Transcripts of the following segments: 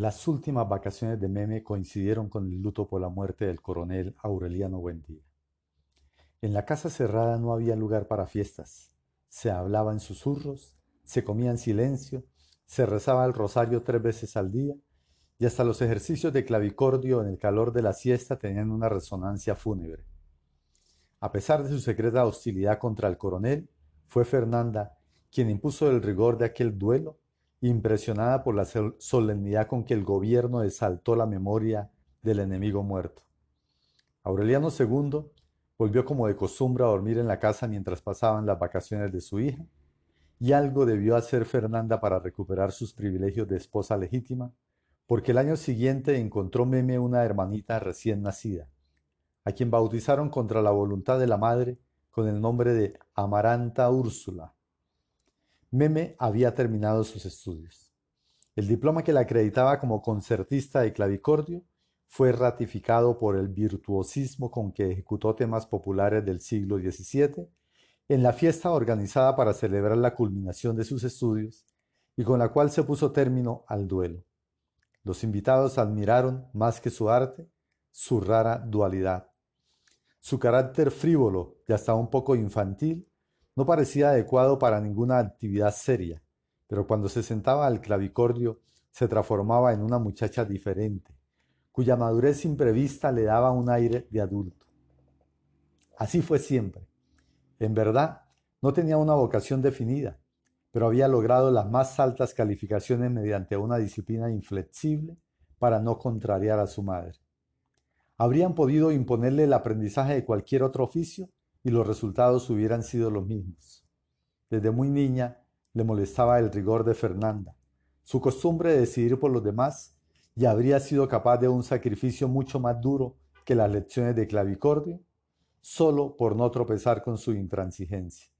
Las últimas vacaciones de Meme coincidieron con el luto por la muerte del coronel Aureliano Buendía. En la casa cerrada no había lugar para fiestas. Se hablaba en susurros, se comía en silencio, se rezaba el rosario tres veces al día y hasta los ejercicios de clavicordio en el calor de la siesta tenían una resonancia fúnebre. A pesar de su secreta hostilidad contra el coronel, fue Fernanda quien impuso el rigor de aquel duelo impresionada por la solemnidad con que el gobierno exaltó la memoria del enemigo muerto. Aureliano II volvió como de costumbre a dormir en la casa mientras pasaban las vacaciones de su hija, y algo debió hacer Fernanda para recuperar sus privilegios de esposa legítima, porque el año siguiente encontró Meme una hermanita recién nacida, a quien bautizaron contra la voluntad de la madre con el nombre de Amaranta Úrsula. Meme había terminado sus estudios. El diploma que la acreditaba como concertista de clavicordio fue ratificado por el virtuosismo con que ejecutó temas populares del siglo XVII en la fiesta organizada para celebrar la culminación de sus estudios y con la cual se puso término al duelo. Los invitados admiraron más que su arte, su rara dualidad. Su carácter frívolo y hasta un poco infantil no parecía adecuado para ninguna actividad seria, pero cuando se sentaba al clavicordio se transformaba en una muchacha diferente, cuya madurez imprevista le daba un aire de adulto. Así fue siempre. En verdad, no tenía una vocación definida, pero había logrado las más altas calificaciones mediante una disciplina inflexible para no contrariar a su madre. Habrían podido imponerle el aprendizaje de cualquier otro oficio y los resultados hubieran sido los mismos. Desde muy niña le molestaba el rigor de Fernanda, su costumbre de decidir por los demás, y habría sido capaz de un sacrificio mucho más duro que las lecciones de clavicordio, solo por no tropezar con su intransigencia.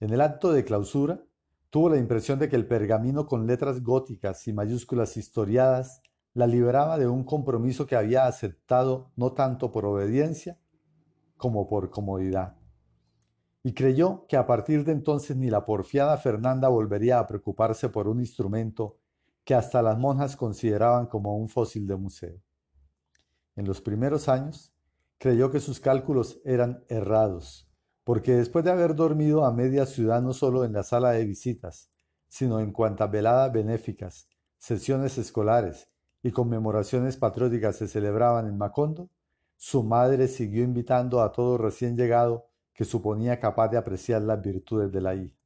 En el acto de clausura, tuvo la impresión de que el pergamino con letras góticas y mayúsculas historiadas la liberaba de un compromiso que había aceptado no tanto por obediencia, como por comodidad. Y creyó que a partir de entonces ni la porfiada Fernanda volvería a preocuparse por un instrumento que hasta las monjas consideraban como un fósil de museo. En los primeros años, creyó que sus cálculos eran errados, porque después de haber dormido a media ciudad no solo en la sala de visitas, sino en cuantas veladas benéficas, sesiones escolares y conmemoraciones patrióticas se celebraban en Macondo, su madre siguió invitando a todo recién llegado que suponía capaz de apreciar las virtudes de la hija.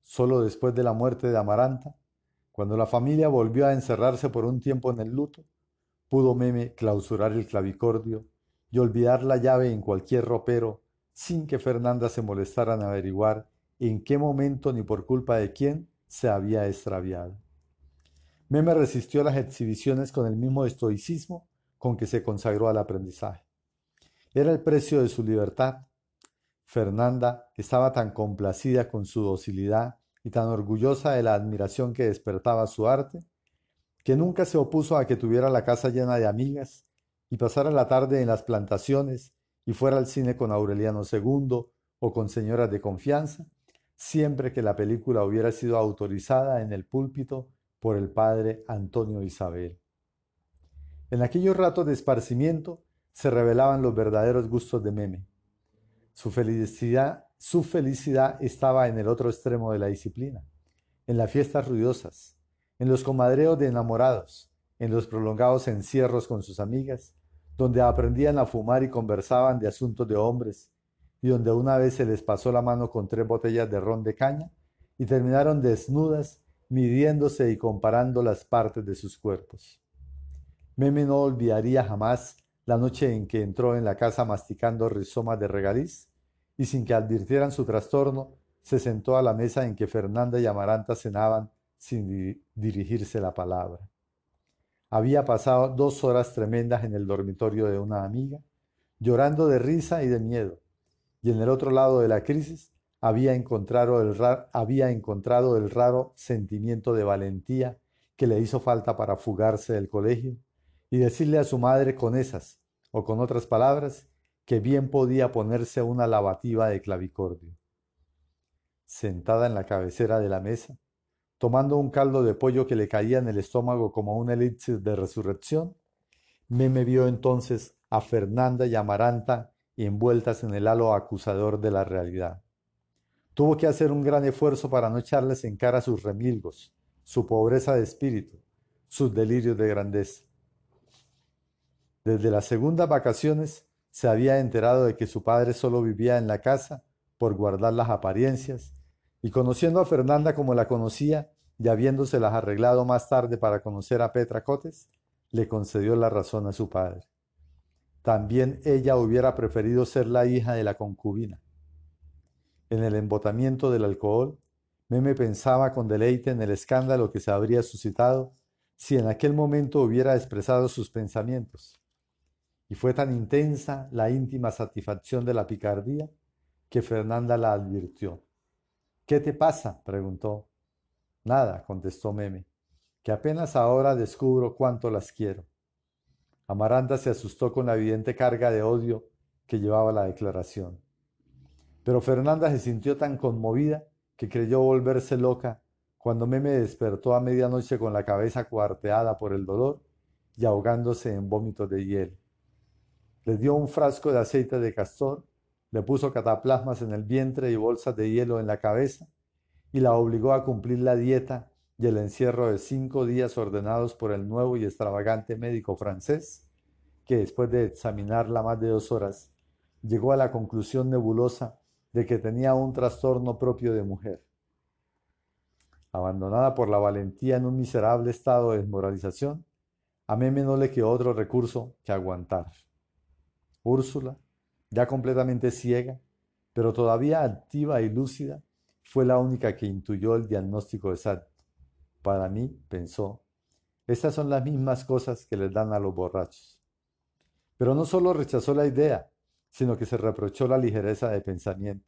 Solo después de la muerte de Amaranta, cuando la familia volvió a encerrarse por un tiempo en el luto, pudo Meme clausurar el clavicordio y olvidar la llave en cualquier ropero sin que Fernanda se molestara en averiguar en qué momento ni por culpa de quién se había extraviado. Meme resistió las exhibiciones con el mismo estoicismo con que se consagró al aprendizaje. Era el precio de su libertad. Fernanda estaba tan complacida con su docilidad y tan orgullosa de la admiración que despertaba su arte, que nunca se opuso a que tuviera la casa llena de amigas y pasara la tarde en las plantaciones y fuera al cine con Aureliano II o con señoras de confianza, siempre que la película hubiera sido autorizada en el púlpito por el padre Antonio Isabel. En aquellos ratos de esparcimiento se revelaban los verdaderos gustos de Meme. Su felicidad, su felicidad estaba en el otro extremo de la disciplina, en las fiestas ruidosas, en los comadreos de enamorados, en los prolongados encierros con sus amigas, donde aprendían a fumar y conversaban de asuntos de hombres, y donde una vez se les pasó la mano con tres botellas de ron de caña y terminaron desnudas midiéndose y comparando las partes de sus cuerpos. Meme no olvidaría jamás la noche en que entró en la casa masticando rizomas de regaliz y sin que advirtieran su trastorno, se sentó a la mesa en que Fernanda y Amaranta cenaban sin dirigirse la palabra. Había pasado dos horas tremendas en el dormitorio de una amiga, llorando de risa y de miedo, y en el otro lado de la crisis había encontrado el, había encontrado el raro sentimiento de valentía que le hizo falta para fugarse del colegio y decirle a su madre con esas, o con otras palabras, que bien podía ponerse una lavativa de clavicordio. Sentada en la cabecera de la mesa, tomando un caldo de pollo que le caía en el estómago como un elixir de resurrección, Meme vio entonces a Fernanda y Amaranta envueltas en el halo acusador de la realidad. Tuvo que hacer un gran esfuerzo para no echarles en cara sus remilgos, su pobreza de espíritu, sus delirios de grandeza. Desde las segundas vacaciones se había enterado de que su padre solo vivía en la casa por guardar las apariencias, y conociendo a Fernanda como la conocía y habiéndoselas arreglado más tarde para conocer a Petra Cotes, le concedió la razón a su padre. También ella hubiera preferido ser la hija de la concubina. En el embotamiento del alcohol, Meme pensaba con deleite en el escándalo que se habría suscitado si en aquel momento hubiera expresado sus pensamientos. Y fue tan intensa la íntima satisfacción de la picardía que Fernanda la advirtió. ¿Qué te pasa? preguntó. Nada, contestó Meme, que apenas ahora descubro cuánto las quiero. Amaranta se asustó con la evidente carga de odio que llevaba la declaración. Pero Fernanda se sintió tan conmovida que creyó volverse loca cuando Meme despertó a medianoche con la cabeza cuarteada por el dolor y ahogándose en vómitos de hiel. Le dio un frasco de aceite de castor, le puso cataplasmas en el vientre y bolsas de hielo en la cabeza y la obligó a cumplir la dieta y el encierro de cinco días ordenados por el nuevo y extravagante médico francés, que después de examinarla más de dos horas, llegó a la conclusión nebulosa de que tenía un trastorno propio de mujer. Abandonada por la valentía en un miserable estado de desmoralización, a Meme no le quedó otro recurso que aguantar. Úrsula, ya completamente ciega, pero todavía activa y lúcida, fue la única que intuyó el diagnóstico exacto. Para mí, pensó, estas son las mismas cosas que les dan a los borrachos. Pero no solo rechazó la idea, sino que se reprochó la ligereza de pensamiento.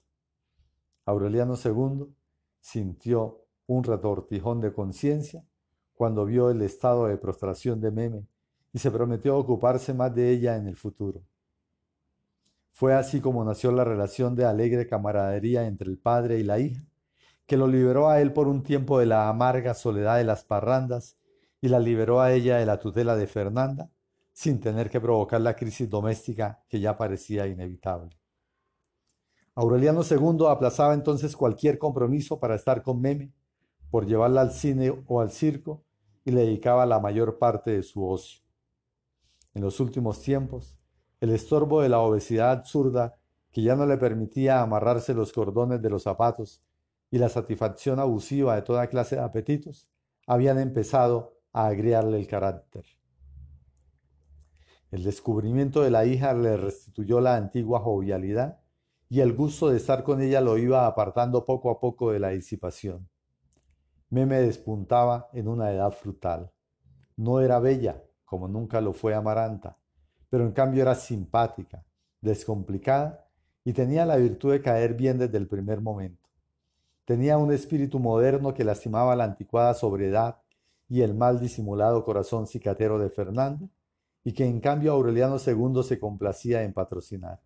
Aureliano II sintió un retortijón de conciencia cuando vio el estado de prostración de Meme y se prometió ocuparse más de ella en el futuro. Fue así como nació la relación de alegre camaradería entre el padre y la hija, que lo liberó a él por un tiempo de la amarga soledad de las parrandas y la liberó a ella de la tutela de Fernanda, sin tener que provocar la crisis doméstica que ya parecía inevitable. Aureliano II aplazaba entonces cualquier compromiso para estar con Meme, por llevarla al cine o al circo, y le dedicaba la mayor parte de su ocio. En los últimos tiempos, el estorbo de la obesidad absurda que ya no le permitía amarrarse los cordones de los zapatos y la satisfacción abusiva de toda clase de apetitos habían empezado a agriarle el carácter. El descubrimiento de la hija le restituyó la antigua jovialidad y el gusto de estar con ella lo iba apartando poco a poco de la disipación. Meme despuntaba en una edad frutal. No era bella, como nunca lo fue Amaranta, pero en cambio era simpática, descomplicada y tenía la virtud de caer bien desde el primer momento. Tenía un espíritu moderno que lastimaba la anticuada sobriedad y el mal disimulado corazón cicatero de Fernanda, y que en cambio Aureliano II se complacía en patrocinar.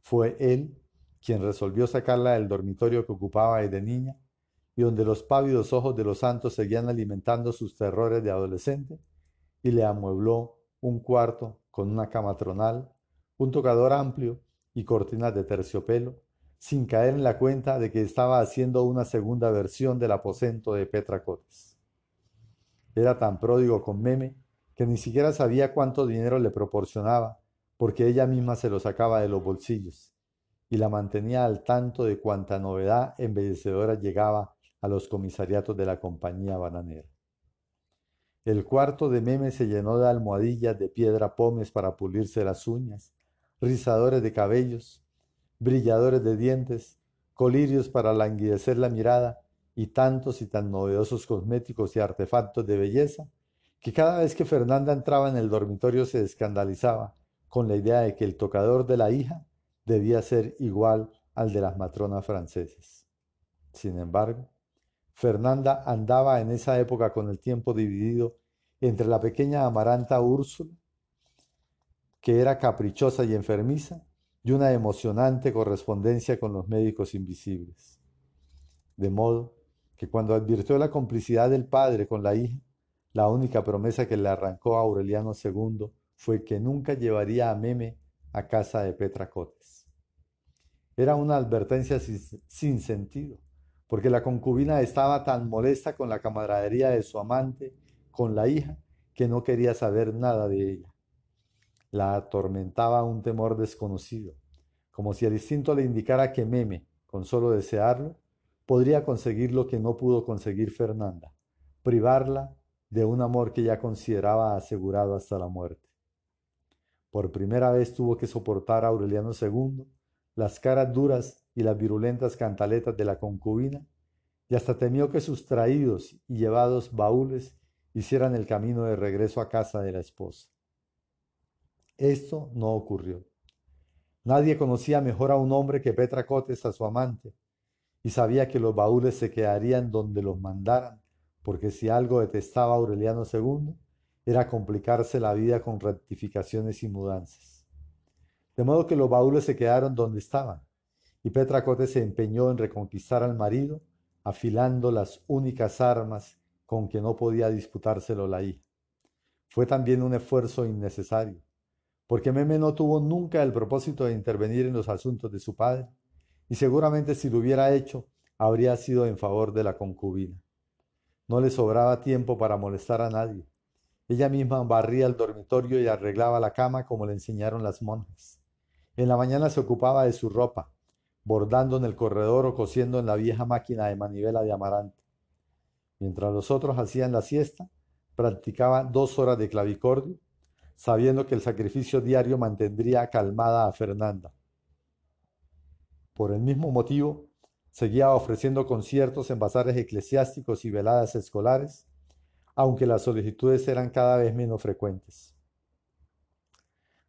Fue él quien resolvió sacarla del dormitorio que ocupaba desde niña y donde los pávidos ojos de los santos seguían alimentando sus terrores de adolescente, y le amuebló un cuarto con una cama tronal, un tocador amplio y cortinas de terciopelo, sin caer en la cuenta de que estaba haciendo una segunda versión del aposento de Petra Cotes. Era tan pródigo con Meme que ni siquiera sabía cuánto dinero le proporcionaba, porque ella misma se lo sacaba de los bolsillos y la mantenía al tanto de cuanta novedad embellecedora llegaba a los comisariatos de la compañía bananera. El cuarto de Meme se llenó de almohadillas de piedra pomes para pulirse las uñas, rizadores de cabellos, brilladores de dientes, colirios para languidecer la mirada y tantos y tan novedosos cosméticos y artefactos de belleza que cada vez que Fernanda entraba en el dormitorio se escandalizaba con la idea de que el tocador de la hija debía ser igual al de las matronas francesas. Sin embargo, Fernanda andaba en esa época con el tiempo dividido entre la pequeña amaranta Úrsula, que era caprichosa y enfermiza, y una emocionante correspondencia con los médicos invisibles. De modo que cuando advirtió la complicidad del padre con la hija, la única promesa que le arrancó a Aureliano II fue que nunca llevaría a Meme a casa de Petra Cotes. Era una advertencia sin, sentido, porque la concubina estaba tan molesta con la camaradería de su amante, con la hija, que no quería saber nada de ella. La atormentaba un temor desconocido, como si el instinto le indicara que Meme, con solo desearlo, podría conseguir lo que no pudo conseguir Fernanda, privarla de un amor que ya consideraba asegurado hasta la muerte. Por primera vez tuvo que soportar a Aureliano II las caras duras y las virulentas cantaletas de la concubina, y hasta temió que sus traídos y llevados baúles hicieran el camino de regreso a casa de la esposa. Esto no ocurrió. Nadie conocía mejor a un hombre que Petra Cotes a su amante, y sabía que los baúles se quedarían donde los mandaran, porque si algo detestaba Aureliano II, era complicarse la vida con rectificaciones y mudanzas. De modo que los baúles se quedaron donde estaban, y Petra Cotes se empeñó en reconquistar al marido, afilando las únicas armas con que no podía disputárselo la hija. Fue también un esfuerzo innecesario, porque Meme no tuvo nunca el propósito de intervenir en los asuntos de su padre, y seguramente si lo hubiera hecho, habría sido en favor de la concubina. No le sobraba tiempo para molestar a nadie. Ella misma barría el dormitorio y arreglaba la cama como le enseñaron las monjas. En la mañana se ocupaba de su ropa, bordando en el corredor o cosiendo en la vieja máquina de manivela de amarante. Mientras los otros hacían la siesta, practicaba dos horas de clavicordio sabiendo que el sacrificio diario mantendría calmada a Fernanda. Por el mismo motivo, seguía ofreciendo conciertos en bazares eclesiásticos y veladas escolares, aunque las solicitudes eran cada vez menos frecuentes.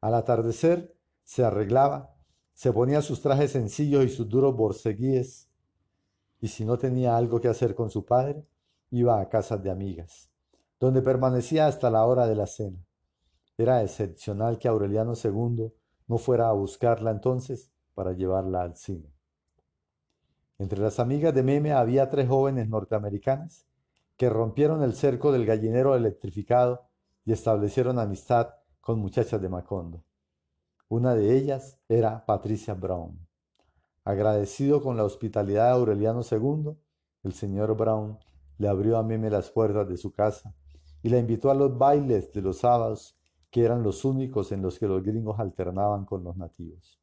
Al atardecer, se arreglaba, se ponía sus trajes sencillos y sus duros borceguíes, y si no tenía algo que hacer con su padre, iba a casas de amigas, donde permanecía hasta la hora de la cena. Era excepcional que Aureliano II no fuera a buscarla entonces para llevarla al cine. Entre las amigas de Meme había tres jóvenes norteamericanas que rompieron el cerco del gallinero electrificado y establecieron amistad con muchachas de Macondo. Una de ellas era Patricia Brown. Agradecido con la hospitalidad de Aureliano II, el señor Brown le abrió a Meme las puertas de su casa y la invitó a los bailes de los sábados que eran los únicos en los que los gringos alternaban con los nativos.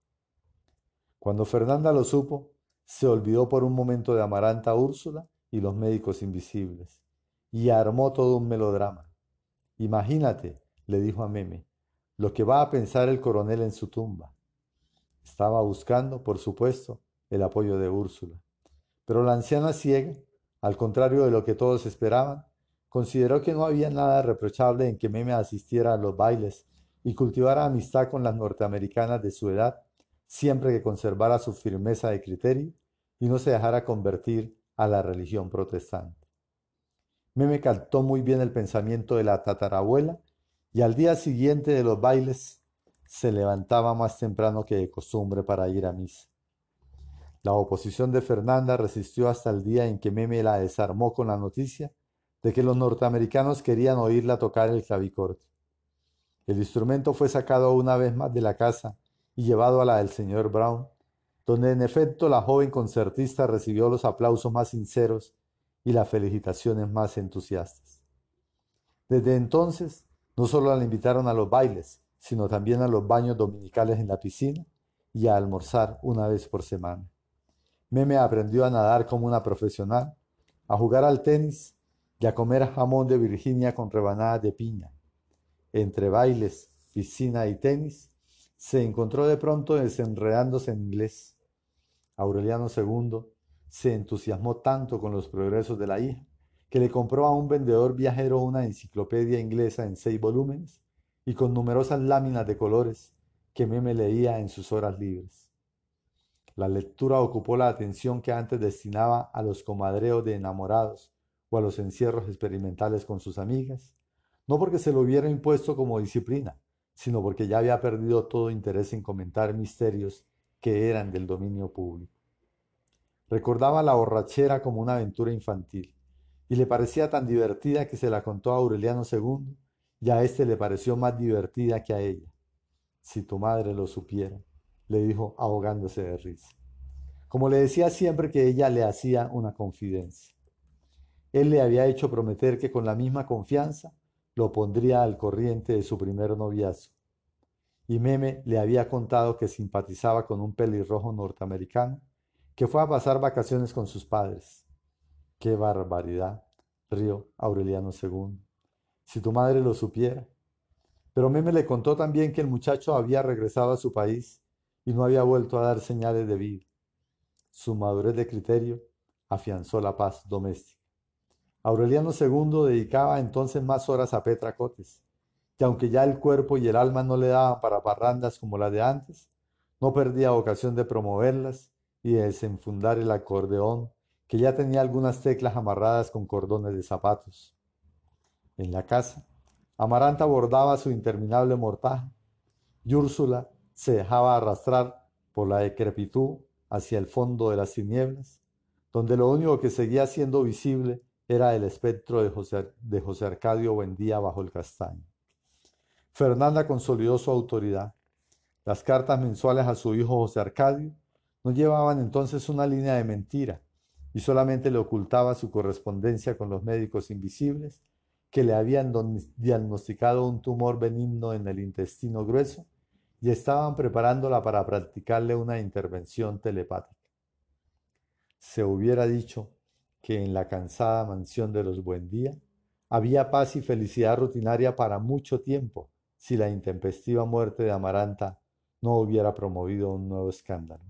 Cuando Fernanda lo supo, se olvidó por un momento de Amaranta Úrsula y los médicos invisibles, y armó todo un melodrama. Imagínate, le dijo a Meme, lo que va a pensar el coronel en su tumba. Estaba buscando, por supuesto, el apoyo de Úrsula. Pero la anciana ciega, al contrario de lo que todos esperaban, Consideró que no había nada reprochable en que Meme asistiera a los bailes y cultivara amistad con las norteamericanas de su edad, siempre que conservara su firmeza de criterio y no se dejara convertir a la religión protestante. Meme captó muy bien el pensamiento de la tatarabuela y al día siguiente de los bailes se levantaba más temprano que de costumbre para ir a misa. La oposición de Fernanda resistió hasta el día en que Meme la desarmó con la noticia de que los norteamericanos querían oírla tocar el clavicordio. El instrumento fue sacado una vez más de la casa y llevado a la del señor Brown, donde en efecto la joven concertista recibió los aplausos más sinceros y las felicitaciones más entusiastas. Desde entonces, no solo la invitaron a los bailes, sino también a los baños dominicales en la piscina y a almorzar una vez por semana. Meme aprendió a nadar como una profesional, a jugar al tenis y a comer jamón de Virginia con rebanadas de piña. Entre bailes, piscina y tenis, se encontró de pronto desenredándose en inglés. Aureliano II se entusiasmó tanto con los progresos de la hija que le compró a un vendedor viajero una enciclopedia inglesa en seis volúmenes y con numerosas láminas de colores que Meme leía en sus horas libres. La lectura ocupó la atención que antes destinaba a los comadreos de enamorados a los encierros experimentales con sus amigas, no porque se lo hubiera impuesto como disciplina, sino porque ya había perdido todo interés en comentar misterios que eran del dominio público. Recordaba la borrachera como una aventura infantil, y le parecía tan divertida que se la contó a Aureliano II, y a éste le pareció más divertida que a ella. Si tu madre lo supiera, le dijo ahogándose de risa. Como le decía siempre que ella le hacía una confidencia. Él le había hecho prometer que con la misma confianza lo pondría al corriente de su primer noviazgo. Y Meme le había contado que simpatizaba con un pelirrojo norteamericano que fue a pasar vacaciones con sus padres. ¡Qué barbaridad! Aureliano II. Si tu madre lo supiera. Pero Meme le contó también que el muchacho había regresado a su país y no había vuelto a dar señales de vida. Su madurez de criterio afianzó la paz doméstica. Aureliano II dedicaba entonces más horas a Petra Cotes, y aunque ya el cuerpo y el alma no le daban para parrandas como las de antes, no perdía ocasión de promoverlas y de desenfundar el acordeón, que ya tenía algunas teclas amarradas con cordones de zapatos. En la casa, Amaranta bordaba su interminable mortaja y Úrsula se dejaba arrastrar por la decrepitud hacia el fondo de las tinieblas, donde lo único que seguía siendo visible era el espectro de José, Arcadio Buendía bajo el castaño. Fernanda consolidó su autoridad. Las cartas mensuales a su hijo José Arcadio no llevaban entonces una línea de mentira y solamente le ocultaba su correspondencia con los médicos invisibles que le habían diagnosticado un tumor benigno en el intestino grueso y estaban preparándola para practicarle una intervención telepática. Se hubiera dicho que en la cansada mansión de los Buendía había paz y felicidad rutinaria para mucho tiempo si la intempestiva muerte de Amaranta no hubiera promovido un nuevo escándalo.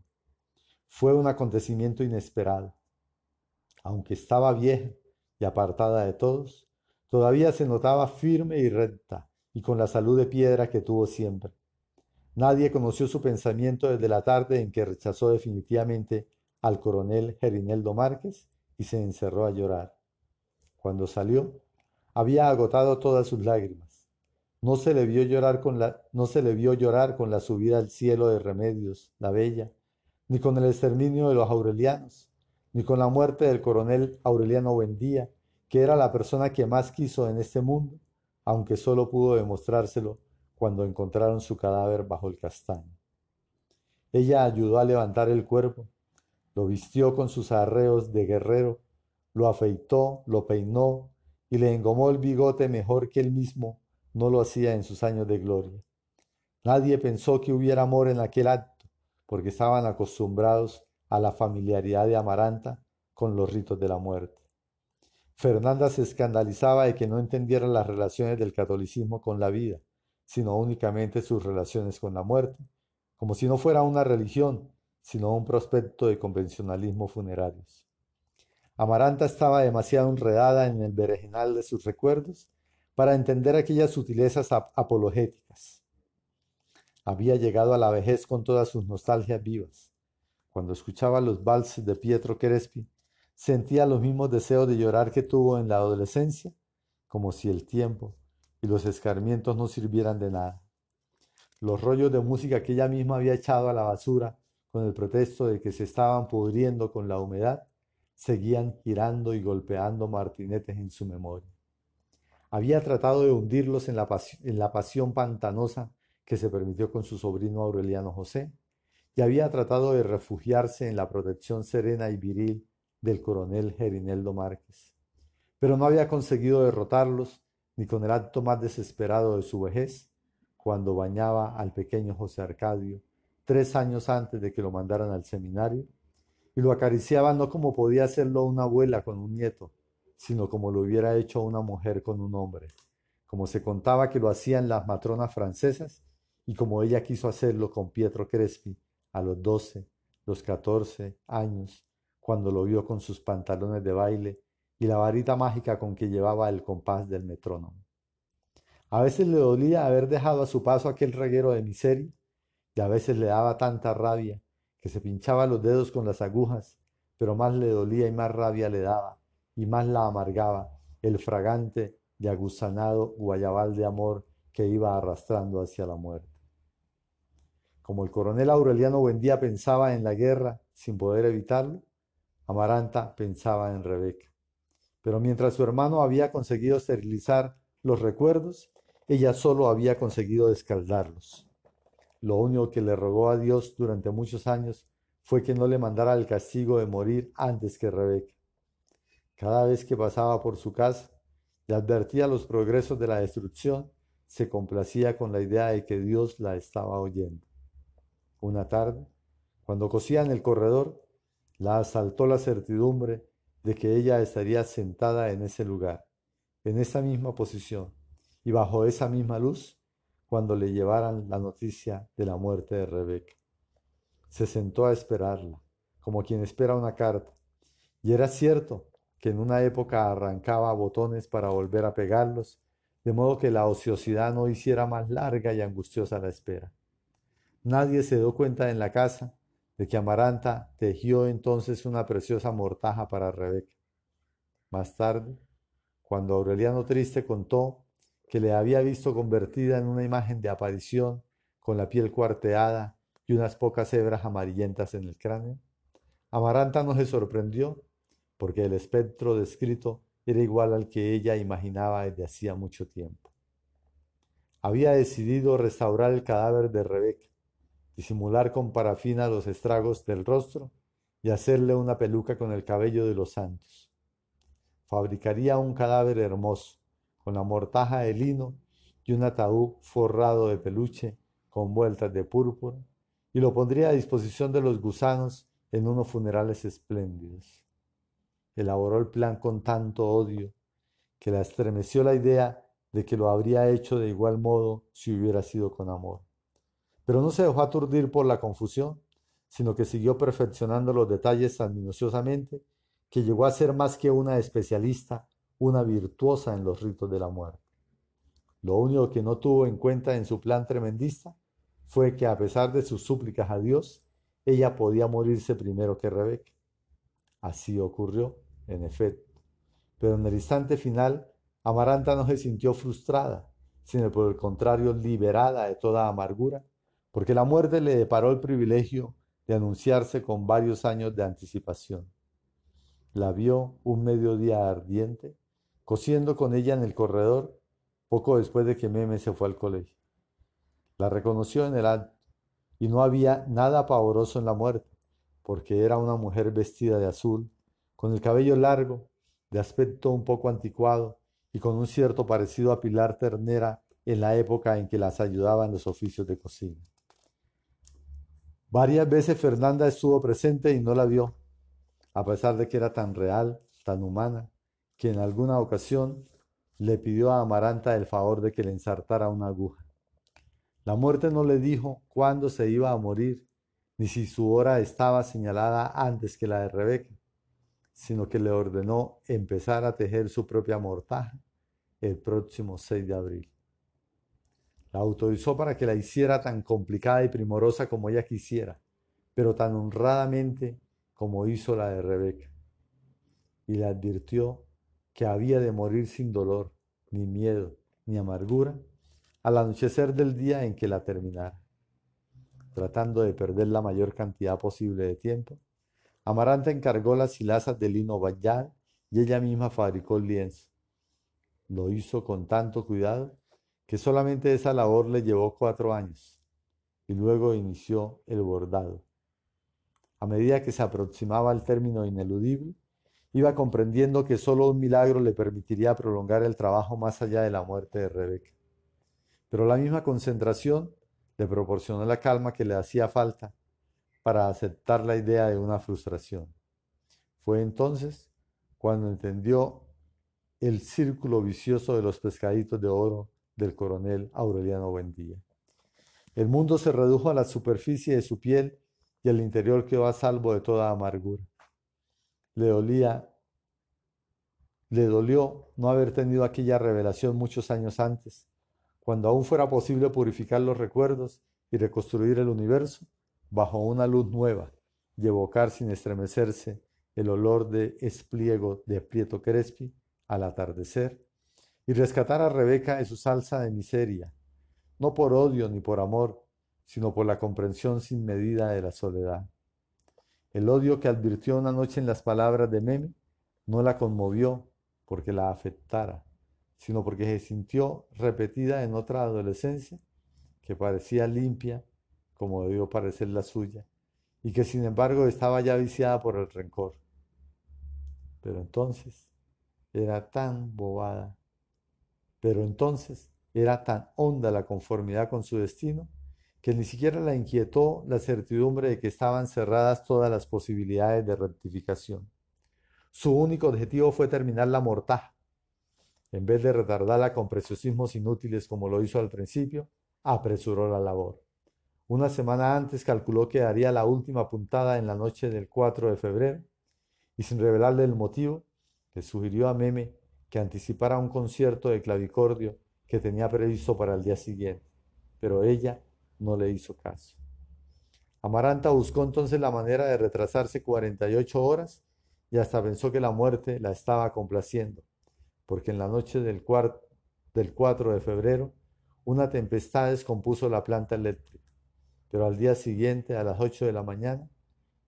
Fue un acontecimiento inesperado. Aunque estaba vieja y apartada de todos, todavía se notaba firme y recta y con la salud de piedra que tuvo siempre. Nadie conoció su pensamiento desde la tarde en que rechazó definitivamente al coronel Gerineldo Márquez y se encerró a llorar. Cuando salió, había agotado todas sus lágrimas. No se le vio llorar con la, no se le vio llorar con la subida al cielo de Remedios, la Bella, ni con el exterminio de los aurelianos, ni con la muerte del coronel Aureliano Buendía, que era la persona que más quiso en este mundo, aunque solo pudo demostrárselo cuando encontraron su cadáver bajo el castaño. Ella ayudó a levantar el cuerpo, lo vistió con sus arreos de guerrero, lo afeitó, lo peinó y le engomó el bigote mejor que él mismo no lo hacía en sus años de gloria. Nadie pensó que hubiera amor en aquel acto, porque estaban acostumbrados a la familiaridad de Amaranta con los ritos de la muerte. Fernanda se escandalizaba de que no entendiera las relaciones del catolicismo con la vida, sino únicamente sus relaciones con la muerte, como si no fuera una religión, sino un prospecto de convencionalismo funerarios. Amaranta estaba demasiado enredada en el berenjenal de sus recuerdos para entender aquellas sutilezas apologéticas. Había llegado a la vejez con todas sus nostalgias vivas. Cuando escuchaba los valses de Pietro Crespi, sentía los mismos deseos de llorar que tuvo en la adolescencia, como si el tiempo y los escarmientos no sirvieran de nada. Los rollos de música que ella misma había echado a la basura con el pretexto de que se estaban pudriendo con la humedad, seguían girando y golpeando martinetes en su memoria. Había tratado de hundirlos en la, en la pasión pantanosa que se permitió con su sobrino Aureliano José, y había tratado de refugiarse en la protección serena y viril del coronel Gerineldo Márquez. Pero no había conseguido derrotarlos ni con el acto más desesperado de su vejez, cuando bañaba al pequeño José Arcadio tres años antes de que lo mandaran al seminario, y lo acariciaba no como podía hacerlo una abuela con un nieto, sino como lo hubiera hecho una mujer con un hombre, como se contaba que lo hacían las matronas francesas y como ella quiso hacerlo con Pietro Crespi a los doce, los catorce años, cuando lo vio con sus pantalones de baile y la varita mágica con que llevaba el compás del metrónomo. A veces le dolía haber dejado a su paso aquel reguero de miseria y a veces le daba tanta rabia que se pinchaba los dedos con las agujas, pero más le dolía y más rabia le daba, y más la amargaba el fragante y aguzanado guayabal de amor que iba arrastrando hacia la muerte. Como el coronel Aureliano Buendía pensaba en la guerra sin poder evitarlo, Amaranta pensaba en Rebeca. Pero mientras su hermano había conseguido esterilizar los recuerdos, ella solo había conseguido descaldarlos. Lo único que le rogó a Dios durante muchos años fue que no le mandara el castigo de morir antes que Rebeca. Cada vez que pasaba por su casa y advertía los progresos de la destrucción, se complacía con la idea de que Dios la estaba oyendo. Una tarde, cuando cosía en el corredor, la asaltó la certidumbre de que ella estaría sentada en ese lugar, en esa misma posición y bajo esa misma luz cuando le llevaran la noticia de la muerte de Rebeca. Se sentó a esperarla, como quien espera una carta, y era cierto que en una época arrancaba botones para volver a pegarlos, de modo que la ociosidad no hiciera más larga y angustiosa la espera. Nadie se dio cuenta en la casa de que Amaranta tejió entonces una preciosa mortaja para Rebeca. Más tarde, cuando Aureliano Triste contó que le había visto convertida en una imagen de aparición con la piel cuarteada y unas pocas hebras amarillentas en el cráneo, Amaranta no se sorprendió porque el espectro descrito era igual al que ella imaginaba desde hacía mucho tiempo. Había decidido restaurar el cadáver de Rebeca disimular con parafina los estragos del rostro y hacerle una peluca con el cabello de los santos. Fabricaría un cadáver hermoso, con la mortaja de lino y un ataúd forrado de peluche con vueltas de púrpura, y lo pondría a disposición de los gusanos en unos funerales espléndidos. Elaboró el plan con tanto odio que la estremeció la idea de que lo habría hecho de igual modo si hubiera sido con amor. Pero no se dejó aturdir por la confusión, sino que siguió perfeccionando los detalles tan minuciosamente que llegó a ser más que una especialista, una virtuosa en los ritos de la muerte. Lo único que no tuvo en cuenta en su plan tremendista fue que a pesar de sus súplicas a Dios, ella podía morirse primero que Rebeca. Así ocurrió, en efecto. Pero en el instante final, Amaranta no se sintió frustrada, sino por el contrario liberada de toda amargura porque la muerte le deparó el privilegio de anunciarse con varios años de anticipación. La vio un mediodía ardiente, cosiendo con ella en el corredor, poco después de que Meme se fue al colegio. La reconoció en el alto, y no había nada pavoroso en la muerte, porque era una mujer vestida de azul, con el cabello largo, de aspecto un poco anticuado y con un cierto parecido a Pilar Ternera en la época en que las ayudaba en los oficios de cocina. Varias veces Fernanda estuvo presente y no la vio, a pesar de que era tan real, tan humana, que en alguna ocasión le pidió a Amaranta el favor de que le ensartara una aguja. La muerte no le dijo cuándo se iba a morir, ni si su hora estaba señalada antes que la de Rebeca, sino que le ordenó empezar a tejer su propia mortaja el próximo 6 de abril. La autorizó para que la hiciera tan complicada y primorosa como ella quisiera, pero tan honradamente como hizo la de Rebeca. Y le advirtió que había de morir sin dolor, ni miedo, ni amargura, al anochecer del día en que la terminara. Tratando de perder la mayor cantidad posible de tiempo, Amaranta encargó las hilazas de lino bayal y ella misma fabricó el lienzo. Lo hizo con tanto cuidado que solamente esa labor le llevó cuatro años y luego inició el bordado. A medida que se aproximaba al término ineludible, iba comprendiendo que solo un milagro le permitiría prolongar el trabajo más allá de la muerte de Rebeca. Pero la misma concentración le proporcionó la calma que le hacía falta para aceptar la idea de una frustración. Fue entonces cuando entendió el círculo vicioso de los pescaditos de oro del coronel Aureliano Buendía. El mundo se redujo a la superficie de su piel y el interior quedó a salvo de toda amargura. Le dolía, le dolió no haber tenido aquella revelación muchos años antes, cuando aún fuera posible purificar los recuerdos y reconstruir el universo bajo una luz nueva y evocar sin estremecerse el olor de espliego de Prieto Crespi al atardecer y rescatar a Rebeca de su salsa de miseria, no por odio ni por amor, sino por la comprensión sin medida de la soledad. El odio que advirtió una noche en las palabras de Meme no la conmovió porque la afectara, sino porque se sintió repetida en otra adolescencia que parecía limpia como debió parecer la suya, y que sin embargo estaba ya viciada por el rencor. Pero entonces era tan bobada, pero entonces era tan honda la conformidad con su destino, que ni siquiera la inquietó la certidumbre de que estaban cerradas todas las posibilidades de rectificación. Su único objetivo fue terminar la mortaja. En vez de retardarla con preciosismos inútiles como lo hizo al principio, apresuró la labor. Una semana antes calculó que daría la última puntada en la noche del 4 de febrero y sin revelarle el motivo, le sugirió a Meme que anticipara un concierto de clavicordio que tenía previsto para el día siguiente, pero ella no le hizo caso. Amaranta buscó entonces la manera de retrasarse 48 horas y hasta pensó que la muerte la estaba complaciendo, porque en la noche del, del 4 de febrero una tempestad descompuso la planta eléctrica, pero al día siguiente, a las 8 de la mañana,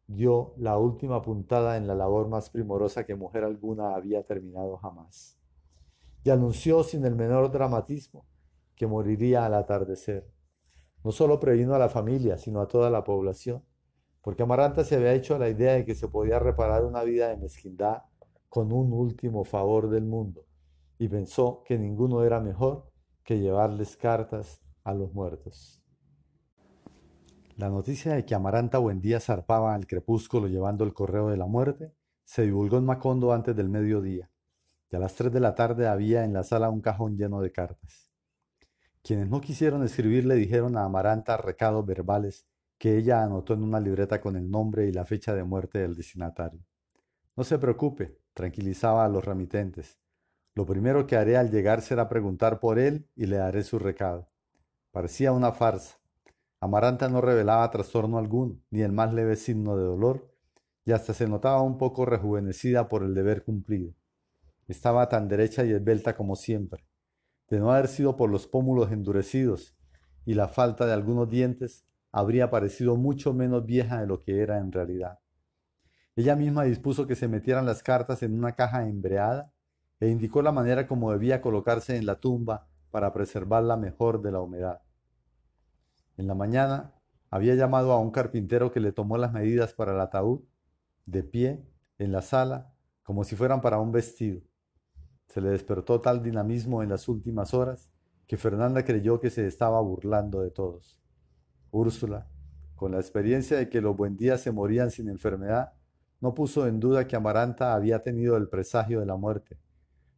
dio la última puntada en la labor más primorosa que mujer alguna había terminado jamás. Y anunció sin el menor dramatismo que moriría al atardecer. No solo previno a la familia, sino a toda la población porque Amaranta se había hecho a la idea de que se podía reparar una vida de mezquindad con un último favor del mundo, y pensó que ninguno era mejor que llevarles cartas a los muertos. La noticia de que Amaranta Buendía zarpaba al crepúsculo llevando el correo de la muerte se divulgó en Macondo antes del mediodía, y a las tres de la tarde había en la sala un cajón lleno de cartas. Quienes no quisieron escribir le dijeron a Amaranta recados verbales que ella anotó en una libreta con el nombre y la fecha de muerte del destinatario. No se preocupe, tranquilizaba a los remitentes. Lo primero que haré al llegar será preguntar por él y le daré su recado. Parecía una farsa. Amaranta no revelaba trastorno alguno, ni el más leve signo de dolor, y hasta se notaba un poco rejuvenecida por el deber cumplido. Estaba tan derecha y esbelta como siempre. De no haber sido por los pómulos endurecidos y la falta de algunos dientes, habría parecido mucho menos vieja de lo que era en realidad. Ella misma dispuso que se metieran las cartas en una caja embreada e indicó la manera como debía colocarse en la tumba para preservarla mejor de la humedad. En la mañana había llamado a un carpintero que le tomó las medidas para el ataúd, de pie, en la sala, como si fueran para un vestido. Se le despertó tal dinamismo en las últimas horas que Fernanda creyó que se estaba burlando de todos. Úrsula, con la experiencia de que los buen días se morían sin enfermedad, no puso en duda que Amaranta había tenido el presagio de la muerte,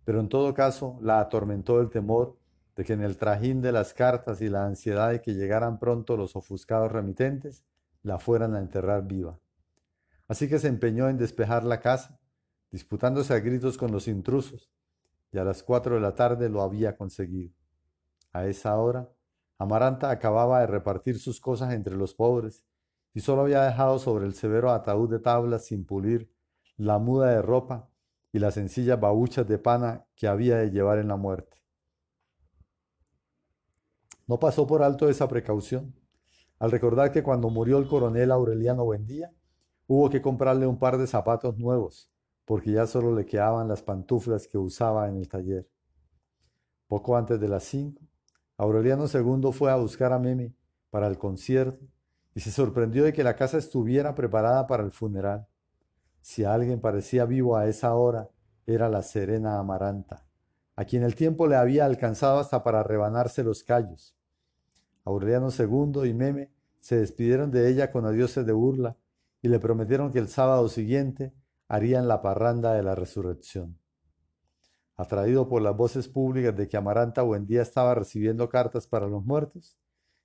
pero en todo caso la atormentó el temor de que en el trajín de las cartas y la ansiedad de que llegaran pronto los ofuscados remitentes, la fueran a enterrar viva. Así que se empeñó en despejar la casa, disputándose a gritos con los intrusos, y a las cuatro de la tarde lo había conseguido. A esa hora, Amaranta acababa de repartir sus cosas entre los pobres y solo había dejado sobre el severo ataúd de tablas sin pulir la muda de ropa y las sencillas babuchas de pana que había de llevar en la muerte. No pasó por alto esa precaución, al recordar que cuando murió el coronel Aureliano Buendía, hubo que comprarle un par de zapatos nuevos, porque ya solo le quedaban las pantuflas que usaba en el taller. Poco antes de las cinco, Aureliano II fue a buscar a Meme para el concierto y se sorprendió de que la casa estuviera preparada para el funeral. Si alguien parecía vivo a esa hora, era la serena Amaranta, a quien el tiempo le había alcanzado hasta para rebanarse los callos. Aureliano II y Meme se despidieron de ella con adioses de burla y le prometieron que el sábado siguiente harían la parranda de la resurrección. Atraído por las voces públicas de que Amaranta Buendía estaba recibiendo cartas para los muertos,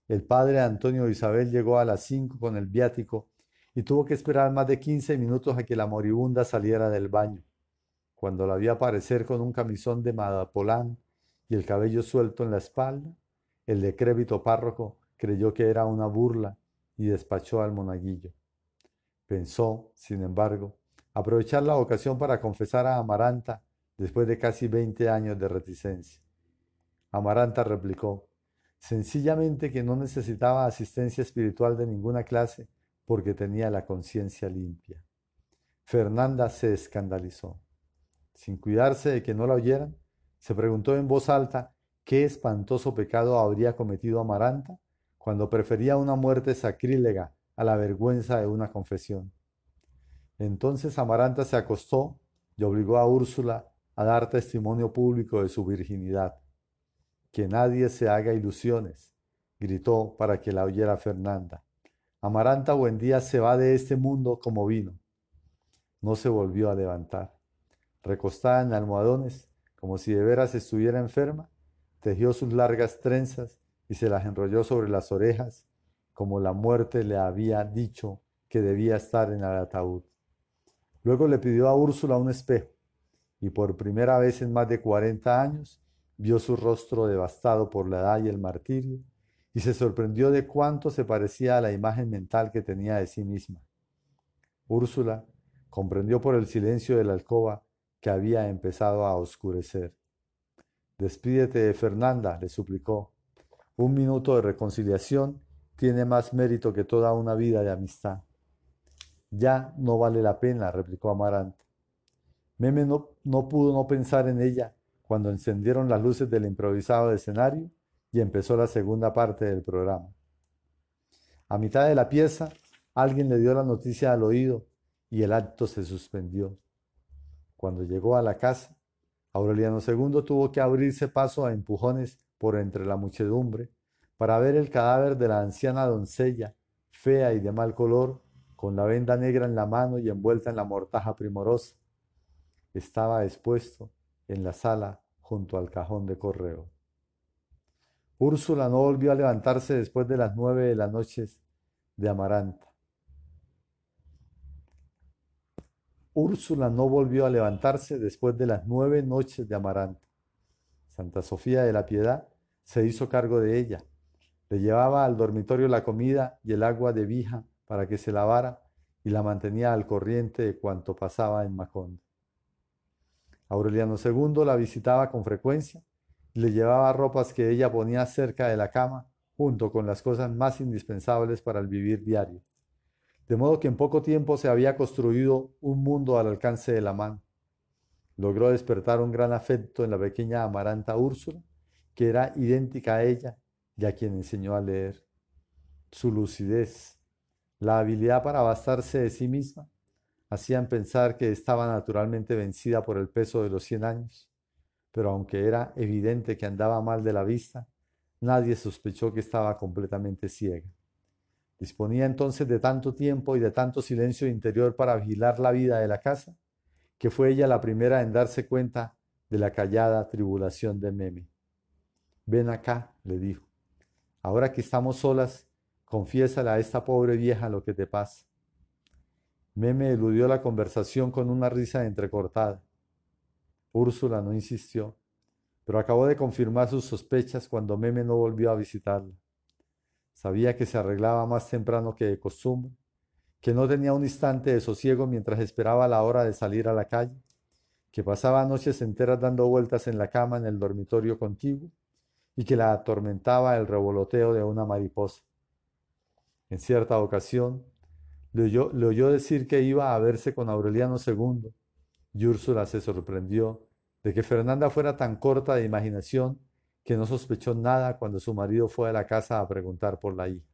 el padre Antonio Isabel llegó a las cinco con el viático y tuvo que esperar más de quince minutos a que la moribunda saliera del baño. Cuando la vio aparecer con un camisón de madapolán y el cabello suelto en la espalda, el decrépito párroco creyó que era una burla y despachó al monaguillo. Pensó, sin embargo, aprovechar la ocasión para confesar a Amaranta después de casi 20 años de reticencia. Amaranta replicó, sencillamente que no necesitaba asistencia espiritual de ninguna clase porque tenía la conciencia limpia. Fernanda se escandalizó. Sin cuidarse de que no la oyeran, se preguntó en voz alta qué espantoso pecado habría cometido Amaranta cuando prefería una muerte sacrílega a la vergüenza de una confesión. Entonces Amaranta se acostó y obligó a Úrsula a dar testimonio público de su virginidad. Que nadie se haga ilusiones, gritó para que la oyera Fernanda. Amaranta Buendía se va de este mundo como vino. No se volvió a levantar. Recostada en almohadones, como si de veras estuviera enferma, tejió sus largas trenzas y se las enrolló sobre las orejas, como la muerte le había dicho que debía estar en el ataúd. Luego le pidió a Úrsula un espejo y por primera vez en más de 40 años vio su rostro devastado por la edad y el martirio y se sorprendió de cuánto se parecía a la imagen mental que tenía de sí misma. Úrsula comprendió por el silencio de la alcoba que había empezado a oscurecer. Despídete de Fernanda, le suplicó. Un minuto de reconciliación tiene más mérito que toda una vida de amistad. Ya no vale la pena, replicó Amaranta. Meme no, no pudo no pensar en ella cuando encendieron las luces del improvisado escenario y empezó la segunda parte del programa. A mitad de la pieza, alguien le dio la noticia al oído y el acto se suspendió. Cuando llegó a la casa, Aureliano II tuvo que abrirse paso a empujones por entre la muchedumbre para ver el cadáver de la anciana doncella, fea y de mal color, con la venda negra en la mano y envuelta en la mortaja primorosa. Estaba expuesto en la sala junto al cajón de correo. Úrsula no volvió a levantarse después de las nueve de la noche de Amaranta. Úrsula no volvió a levantarse después de las nueve noches de Amaranta. Santa Sofía de la Piedad se hizo cargo de ella. Le llevaba al dormitorio la comida y el agua de vija para que se lavara y la mantenía al corriente de cuanto pasaba en Macondo. Aureliano II la visitaba con frecuencia y le llevaba ropas que ella ponía cerca de la cama junto con las cosas más indispensables para el vivir diario. De modo que en poco tiempo se había construido un mundo al alcance de la mano. Logró despertar un gran afecto en la pequeña Amaranta Úrsula, que era idéntica a ella y a quien enseñó a leer. Su lucidez, la habilidad para bastarse de sí misma hacían pensar que estaba naturalmente vencida por el peso de los cien años, pero aunque era evidente que andaba mal de la vista, nadie sospechó que estaba completamente ciega. Disponía entonces de tanto tiempo y de tanto silencio interior para vigilar la vida de la casa, que fue ella la primera en darse cuenta de la callada tribulación de Meme. Ven acá, le dijo. Ahora que estamos solas, Confiésale a esta pobre vieja lo que te pasa. Meme eludió la conversación con una risa entrecortada. Úrsula no insistió, pero acabó de confirmar sus sospechas cuando Meme no volvió a visitarla. Sabía que se arreglaba más temprano que de costumbre, que no tenía un instante de sosiego mientras esperaba la hora de salir a la calle, que pasaba noches enteras dando vueltas en la cama en el dormitorio contiguo y que la atormentaba el revoloteo de una mariposa. En cierta ocasión, le oyó, decir que iba a verse con Aureliano II y Úrsula se sorprendió de que Fernanda fuera tan corta de imaginación que no sospechó nada cuando su marido fue a la casa a preguntar por la hija.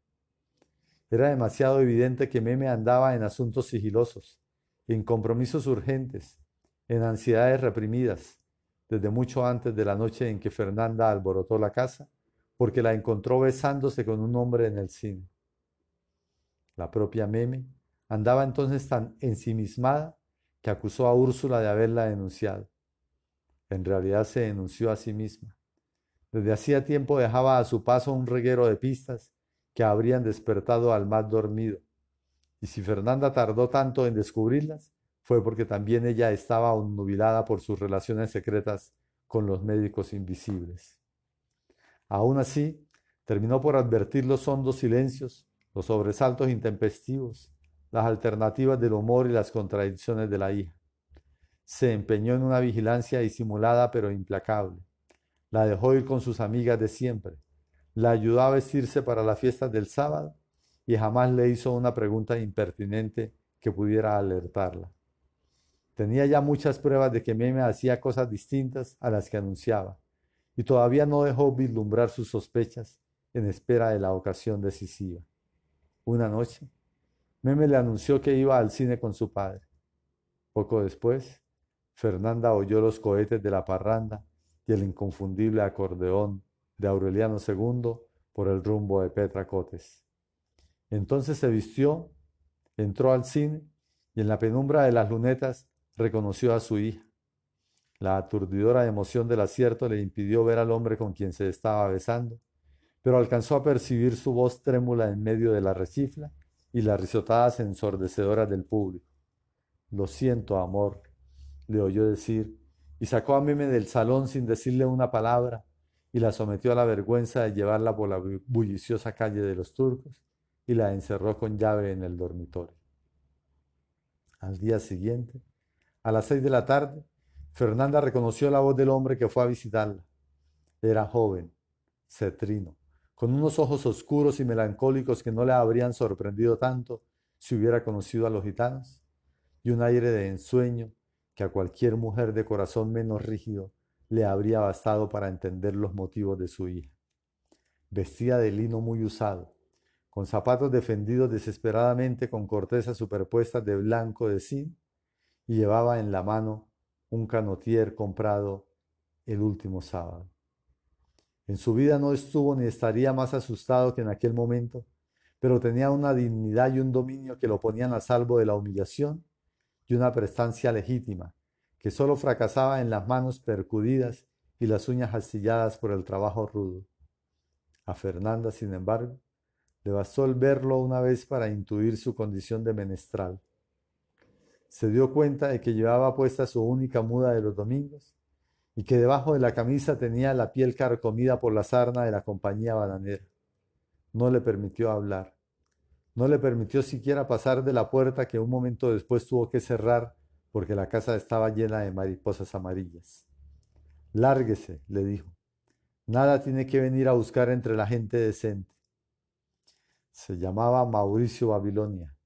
Era demasiado evidente que Meme andaba en asuntos sigilosos, en compromisos urgentes, en ansiedades reprimidas, desde mucho antes de la noche en que Fernanda alborotó la casa, porque la encontró besándose con un hombre en el cine. La propia Meme andaba entonces tan ensimismada que acusó a Úrsula de haberla denunciado. En realidad se denunció a sí misma. Desde hacía tiempo dejaba a su paso un reguero de pistas que habrían despertado al más dormido. Y si Fernanda tardó tanto en descubrirlas, fue porque también ella estaba nubilada por sus relaciones secretas con los médicos invisibles. Aún así, terminó por advertir los hondos silencios los sobresaltos intempestivos, las alternativas del humor y las contradicciones de la hija. Se empeñó en una vigilancia disimulada pero implacable. La dejó ir con sus amigas de siempre. La ayudó a vestirse para las fiestas del sábado y jamás le hizo una pregunta impertinente que pudiera alertarla. Tenía ya muchas pruebas de que Meme hacía cosas distintas a las que anunciaba, y todavía no dejó vislumbrar sus sospechas en espera de la ocasión decisiva. Una noche, Meme le anunció que iba al cine con su padre. Poco después, Fernanda oyó los cohetes de la parranda y el inconfundible acordeón de Aureliano II por el rumbo de Petra Cotes. Entonces se vistió, entró al cine y en la penumbra de las lunetas reconoció a su hija. La aturdidora emoción del acierto le impidió ver al hombre con quien se estaba besando, pero alcanzó a percibir su voz trémula en medio de la recifla y las risotadas ensordecedoras del público. Lo siento, amor, le oyó decir, y sacó a Meme del salón sin decirle una palabra, y la sometió a la vergüenza de llevarla por la bulliciosa calle de los turcos, y la encerró con llave en el dormitorio. Al día siguiente, a las seis de la tarde, Fernanda reconoció la voz del hombre que fue a visitarla. Era joven, cetrino, con unos ojos oscuros y melancólicos que no le habrían sorprendido tanto si hubiera conocido a los gitanos, y un aire de ensueño que a cualquier mujer de corazón menos rígido le habría bastado para entender los motivos de su hija. Vestía de lino muy usado, con zapatos defendidos desesperadamente con cortezas superpuestas de blanco de zinc, y llevaba en la mano un canotier comprado el último sábado. En su vida no estuvo ni estaría más asustado que en aquel momento, pero tenía una dignidad y un dominio que lo ponían a salvo de la humillación y una prestancia legítima, que sólo fracasaba en las manos percudidas y las uñas astilladas por el trabajo rudo. A Fernanda, sin embargo, le bastó el verlo una vez para intuir su condición de menestral. Se dio cuenta de que llevaba puesta su única muda de los domingos y que debajo de la camisa tenía la piel carcomida por la sarna de la compañía bananera. No le permitió hablar. No le permitió siquiera pasar de la puerta que un momento después tuvo que cerrar porque la casa estaba llena de mariposas amarillas. Lárguese, le dijo. Nada tiene que venir a buscar entre la gente decente. Se llamaba Mauricio Babilonia.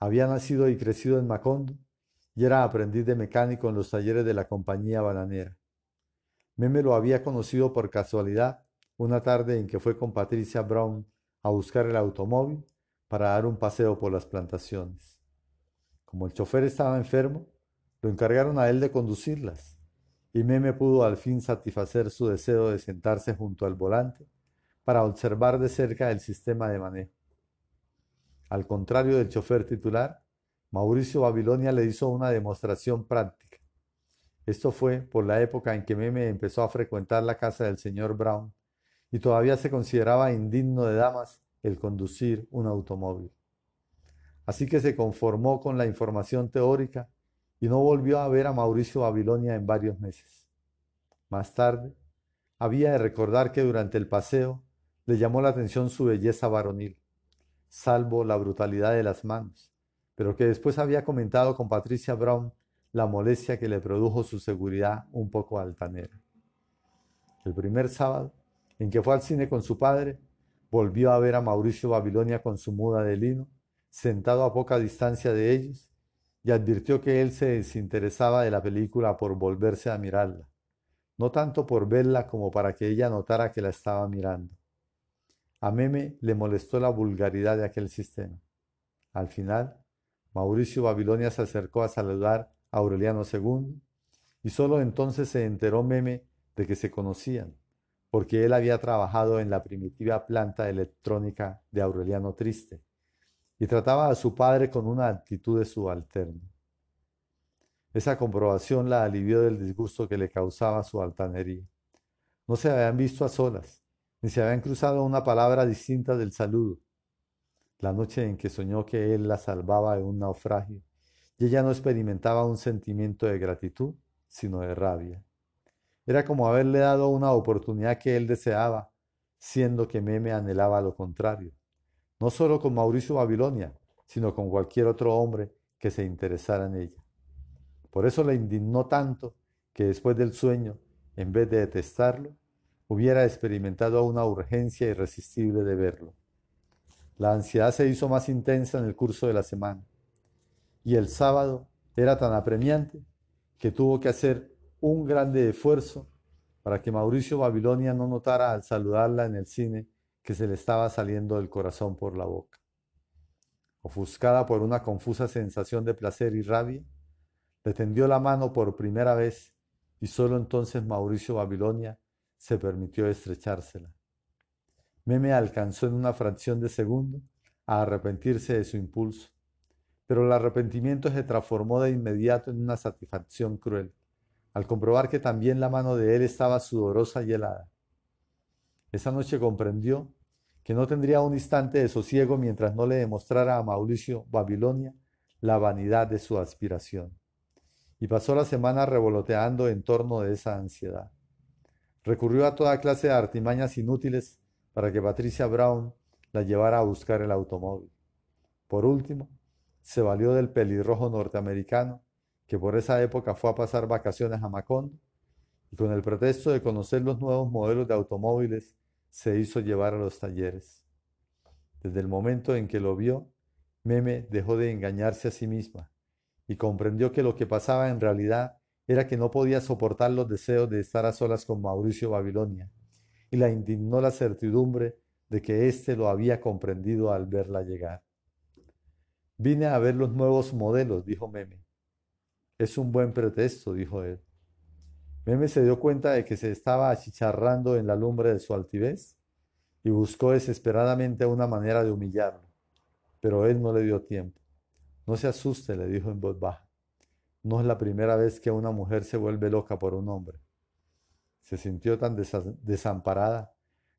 Había nacido y crecido en Macondo y era aprendiz de mecánico en los talleres de la compañía bananera. Meme lo había conocido por casualidad una tarde en que fue con Patricia Brown a buscar el automóvil para dar un paseo por las plantaciones. Como el chofer estaba enfermo, lo encargaron a él de conducirlas, y Meme pudo al fin satisfacer su deseo de sentarse junto al volante para observar de cerca el sistema de manejo. Al contrario del chofer titular, Mauricio Babilonia le hizo una demostración práctica. Esto fue por la época en que Meme empezó a frecuentar la casa del señor Brown y todavía se consideraba indigno de damas el conducir un automóvil. Así que se conformó con la información teórica y no volvió a ver a Mauricio Babilonia en varios meses. Más tarde, había de recordar que durante el paseo le llamó la atención su belleza varonil, salvo la brutalidad de las manos, pero que después había comentado con Patricia Brown la molestia que le produjo su seguridad un poco altanera. El primer sábado, en que fue al cine con su padre, volvió a ver a Mauricio Babilonia con su muda de lino, sentado a poca distancia de ellos, y advirtió que él se desinteresaba de la película por volverse a mirarla, no tanto por verla como para que ella notara que la estaba mirando. A Meme le molestó la vulgaridad de aquel sistema. Al final, Mauricio Babilonia se acercó a saludar a Aureliano II, y solo entonces se enteró Meme de que se conocían porque él había trabajado en la primitiva planta electrónica de Aureliano Triste y trataba a su padre con una actitud de subalterno. Esa comprobación la alivió del disgusto que le causaba su altanería. No se habían visto a solas, ni se habían cruzado una palabra distinta del saludo. La noche en que soñó que él la salvaba de un naufragio, y ella no experimentaba un sentimiento de gratitud, sino de rabia. Era como haberle dado una oportunidad que él deseaba, siendo que Meme anhelaba lo contrario. No solo con Mauricio Babilonia, sino con cualquier otro hombre que se interesara en ella. Por eso le indignó tanto que después del sueño, en vez de detestarlo, hubiera experimentado una urgencia irresistible de verlo. La ansiedad se hizo más intensa en el curso de la semana. Y el sábado era tan apremiante que tuvo que hacer un grande esfuerzo para que Mauricio Babilonia no notara al saludarla en el cine que se le estaba saliendo el corazón por la boca. Ofuscada por una confusa sensación de placer y rabia, le tendió la mano por primera vez y solo entonces Mauricio Babilonia se permitió estrechársela. Meme alcanzó en una fracción de segundo a arrepentirse de su impulso, pero el arrepentimiento se transformó de inmediato en una satisfacción cruel, al comprobar que también la mano de él estaba sudorosa y helada. Esa noche comprendió que no tendría un instante de sosiego mientras no le demostrara a Mauricio Babilonia la vanidad de su aspiración. Y pasó la semana revoloteando en torno de esa ansiedad. Recurrió a toda clase de artimañas inútiles para que Patricia Brown la llevara a buscar el automóvil. Por último, se valió del pelirrojo norteamericano, que por esa época fue a pasar vacaciones a Macón, y con el pretexto de conocer los nuevos modelos de automóviles, se hizo llevar a los talleres. Desde el momento en que lo vio, Meme dejó de engañarse a sí misma y comprendió que lo que pasaba en realidad era que no podía soportar los deseos de estar a solas con Mauricio Babilonia, y la indignó la certidumbre de que éste lo había comprendido al verla llegar. Vine a ver los nuevos modelos, dijo Meme. Es un buen pretexto, dijo él. Meme se dio cuenta de que se estaba achicharrando en la lumbre de su altivez y buscó desesperadamente una manera de humillarlo, pero él no le dio tiempo. No se asuste, le dijo en voz baja. No es la primera vez que una mujer se vuelve loca por un hombre. Se sintió tan desamparada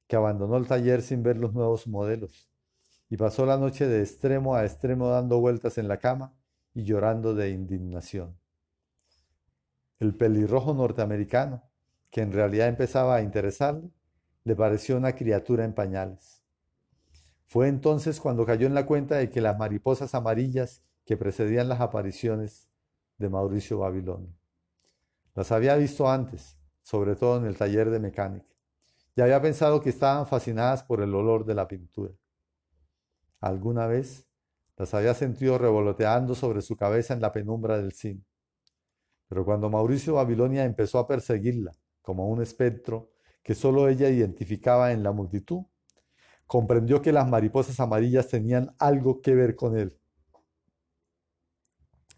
que abandonó el taller sin ver los nuevos modelos y pasó la noche de extremo a extremo dando vueltas en la cama y llorando de indignación. El pelirrojo norteamericano, que en realidad empezaba a interesarle, le pareció una criatura en pañales. Fue entonces cuando cayó en la cuenta de que las mariposas amarillas que precedían las apariciones de Mauricio Babilón. Las había visto antes, sobre todo en el taller de mecánica, y había pensado que estaban fascinadas por el olor de la pintura. Alguna vez las había sentido revoloteando sobre su cabeza en la penumbra del cine. Pero cuando Mauricio Babilonia empezó a perseguirla como un espectro que solo ella identificaba en la multitud, comprendió que las mariposas amarillas tenían algo que ver con él.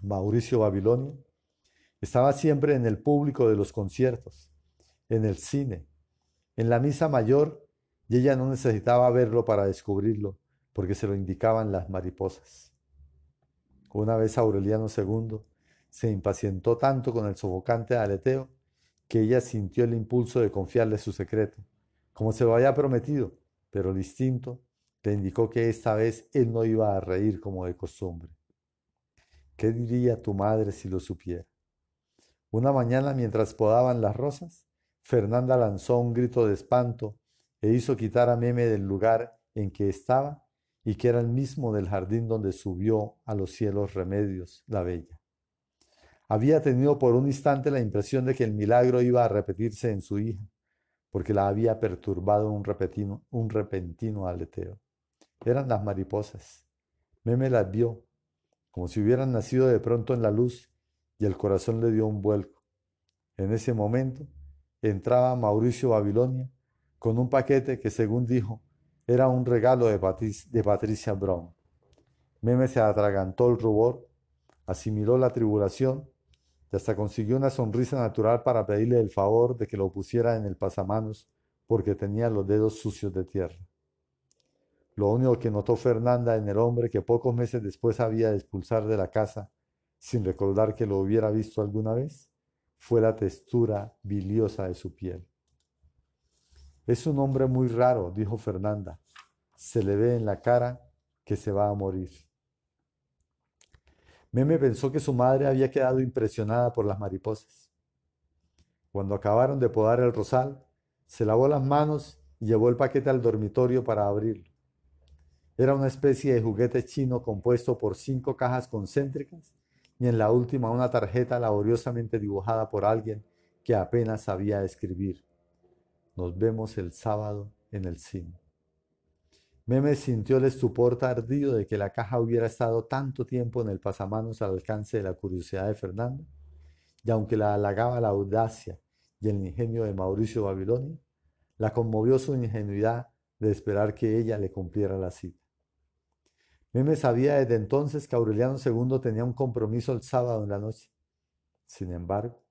Mauricio Babilonia estaba siempre en el público de los conciertos, en el cine, en la misa mayor, y ella no necesitaba verlo para descubrirlo, porque se lo indicaban las mariposas. Una vez Aureliano II se impacientó tanto con el sofocante aleteo que ella sintió el impulso de confiarle su secreto, como se lo había prometido, pero el instinto le indicó que esta vez él no iba a reír como de costumbre. ¿Qué diría tu madre si lo supiera? Una mañana mientras podaban las rosas, Fernanda lanzó un grito de espanto e hizo quitar a Meme del lugar en que estaba y que era el mismo del jardín donde subió a los cielos remedios la bella. Había tenido por un instante la impresión de que el milagro iba a repetirse en su hija, porque la había perturbado un un repentino aleteo. Eran las mariposas. Meme las vio, como si hubieran nacido de pronto en la luz, y el corazón le dio un vuelco. En ese momento entraba Mauricio Babilonia con un paquete que, según dijo, era un regalo de, de Patricia Brown. Meme se atragantó el rubor, asimiló la tribulación y hasta consiguió una sonrisa natural para pedirle el favor de que lo pusiera en el pasamanos porque tenía los dedos sucios de tierra. Lo único que notó Fernanda en el hombre que pocos meses después había de expulsar de la casa, sin recordar que lo hubiera visto alguna vez, fue la textura biliosa de su piel. Es un hombre muy raro, dijo Fernanda. Se le ve en la cara que se va a morir. Meme pensó que su madre había quedado impresionada por las mariposas. Cuando acabaron de podar el rosal, se lavó las manos y llevó el paquete al dormitorio para abrirlo. Era una especie de juguete chino compuesto por cinco cajas concéntricas y en la última una tarjeta laboriosamente dibujada por alguien que apenas sabía escribir. Nos vemos el sábado en el cine. Meme sintió el estupor tardío de que la caja hubiera estado tanto tiempo en el pasamanos al alcance de la curiosidad de Fernando, y aunque la halagaba la audacia y el ingenio de Mauricio Babilonia, la conmovió su ingenuidad de esperar que ella le cumpliera la cita. Meme sabía desde entonces que Aureliano II tenía un compromiso el sábado en la noche. Sin embargo,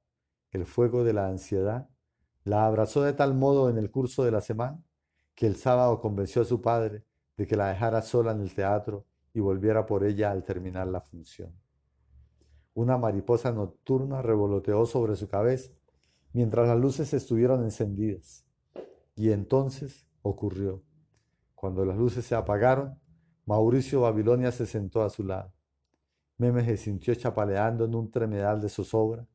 el fuego de la ansiedad la abrazó de tal modo en el curso de la semana que el sábado convenció a su padre de que la dejara sola en el teatro y volviera por ella al terminar la función. Una mariposa nocturna revoloteó sobre su cabeza mientras las luces estuvieron encendidas. Y entonces ocurrió. Cuando las luces se apagaron, Mauricio Babilonia se sentó a su lado. Meme se sintió chapaleando en un tremedal de zozobra,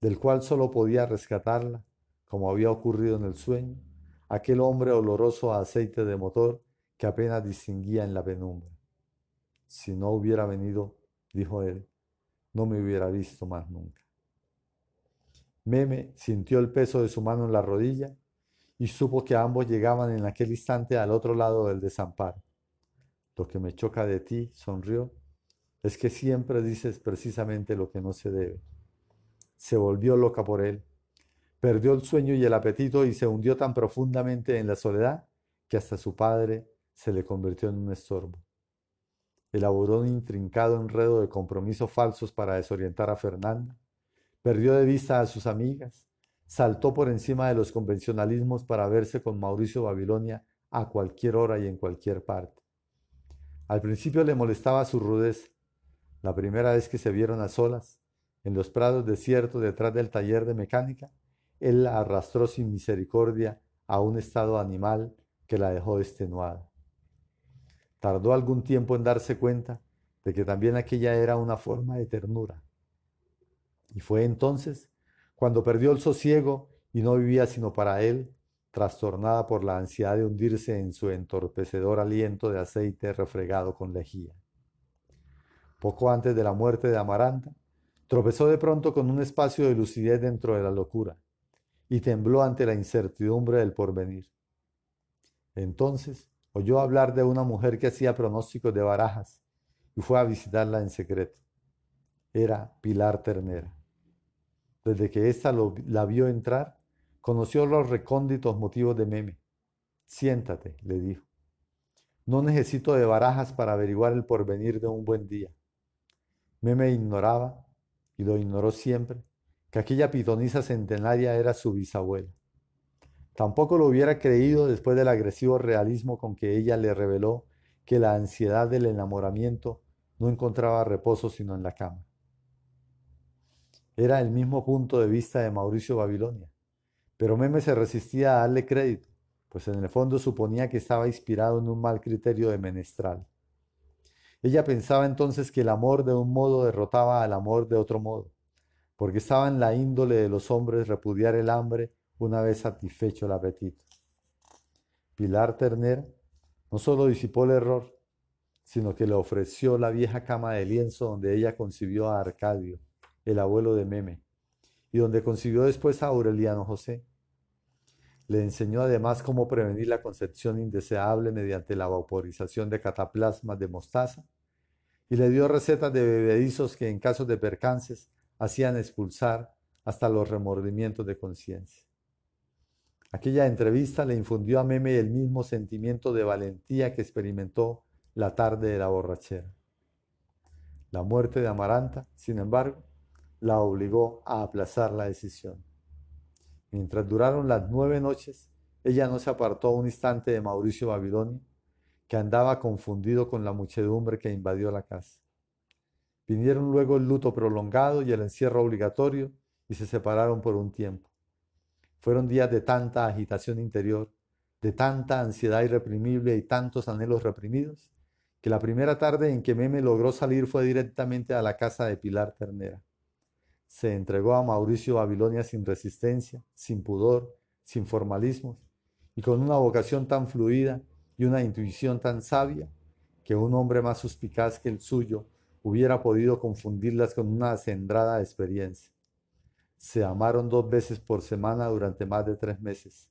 del cual solo podía rescatarla, como había ocurrido en el sueño, aquel hombre oloroso a aceite de motor que apenas distinguía en la penumbra. Si no hubiera venido, dijo él, no me hubiera visto más nunca. Meme sintió el peso de su mano en la rodilla y supo que ambos llegaban en aquel instante al otro lado del desamparo. Lo que me choca de ti, sonrió, es que siempre dices precisamente lo que no se debe. Se volvió loca por él, perdió el sueño y el apetito y se hundió tan profundamente en la soledad que hasta su padre se le convirtió en un estorbo. Elaboró un intrincado enredo de compromisos falsos para desorientar a Fernanda, perdió de vista a sus amigas, saltó por encima de los convencionalismos para verse con Mauricio Babilonia a cualquier hora y en cualquier parte. Al principio le molestaba su rudeza. La primera vez que se vieron a solas, en los prados desiertos detrás del taller de mecánica, él la arrastró sin misericordia a un estado animal que la dejó extenuada. Tardó algún tiempo en darse cuenta de que también aquella era una forma de ternura. Y fue entonces cuando perdió el sosiego y no vivía sino para él, trastornada por la ansiedad de hundirse en su entorpecedor aliento de aceite refregado con lejía. Poco antes de la muerte de Amaranta, tropezó de pronto con un espacio de lucidez dentro de la locura y tembló ante la incertidumbre del porvenir. Entonces oyó hablar de una mujer que hacía pronósticos de barajas y fue a visitarla en secreto. Era Pilar Ternera. Desde que ésta la vio entrar, Conoció los recónditos motivos de Meme. Siéntate, le dijo. No necesito de barajas para averiguar el porvenir de un buen día. Meme ignoraba, y lo ignoró siempre, que aquella pitonisa centenaria era su bisabuela. Tampoco lo hubiera creído después del agresivo realismo con que ella le reveló que la ansiedad del enamoramiento no encontraba reposo sino en la cama. Era el mismo punto de vista de Mauricio Babilonia. Pero Meme se resistía a darle crédito, pues en el fondo suponía que estaba inspirado en un mal criterio de menestral. Ella pensaba entonces que el amor de un modo derrotaba al amor de otro modo, porque estaba en la índole de los hombres repudiar el hambre una vez satisfecho el apetito. Pilar Ternera no solo disipó el error, sino que le ofreció la vieja cama de lienzo donde ella concibió a Arcadio, el abuelo de Meme, y donde concibió después a Aureliano José. Le enseñó además cómo prevenir la concepción indeseable mediante la vaporización de cataplasmas de mostaza y le dio recetas de bebedizos que en casos de percances hacían expulsar hasta los remordimientos de conciencia. Aquella entrevista le infundió a Meme el mismo sentimiento de valentía que experimentó la tarde de la borrachera. La muerte de Amaranta, sin embargo, la obligó a aplazar la decisión. Mientras duraron las nueve noches, ella no se apartó un instante de Mauricio Babilonia, que andaba confundido con la muchedumbre que invadió la casa. Vinieron luego el luto prolongado y el encierro obligatorio y se separaron por un tiempo. Fueron días de tanta agitación interior, de tanta ansiedad irreprimible y tantos anhelos reprimidos, que la primera tarde en que Meme logró salir fue directamente a la casa de Pilar Ternera se entregó a Mauricio Babilonia sin resistencia, sin pudor, sin formalismos, y con una vocación tan fluida y una intuición tan sabia que un hombre más suspicaz que el suyo hubiera podido confundirlas con una acendrada experiencia. Se amaron dos veces por semana durante más de tres meses,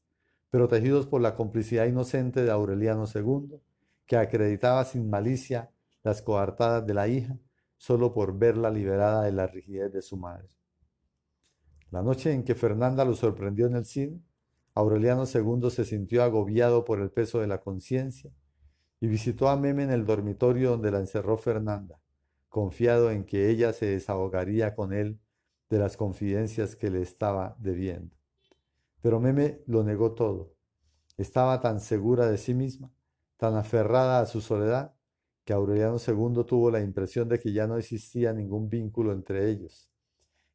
protegidos por la complicidad inocente de Aureliano II, que acreditaba sin malicia las coartadas de la hija, solo por verla liberada de la rigidez de su madre. La noche en que Fernanda lo sorprendió en el cine, Aureliano II se sintió agobiado por el peso de la conciencia y visitó a Meme en el dormitorio donde la encerró Fernanda, confiado en que ella se desahogaría con él de las confidencias que le estaba debiendo. Pero Meme lo negó todo. Estaba tan segura de sí misma, tan aferrada a su soledad, que Aureliano II tuvo la impresión de que ya no existía ningún vínculo entre ellos,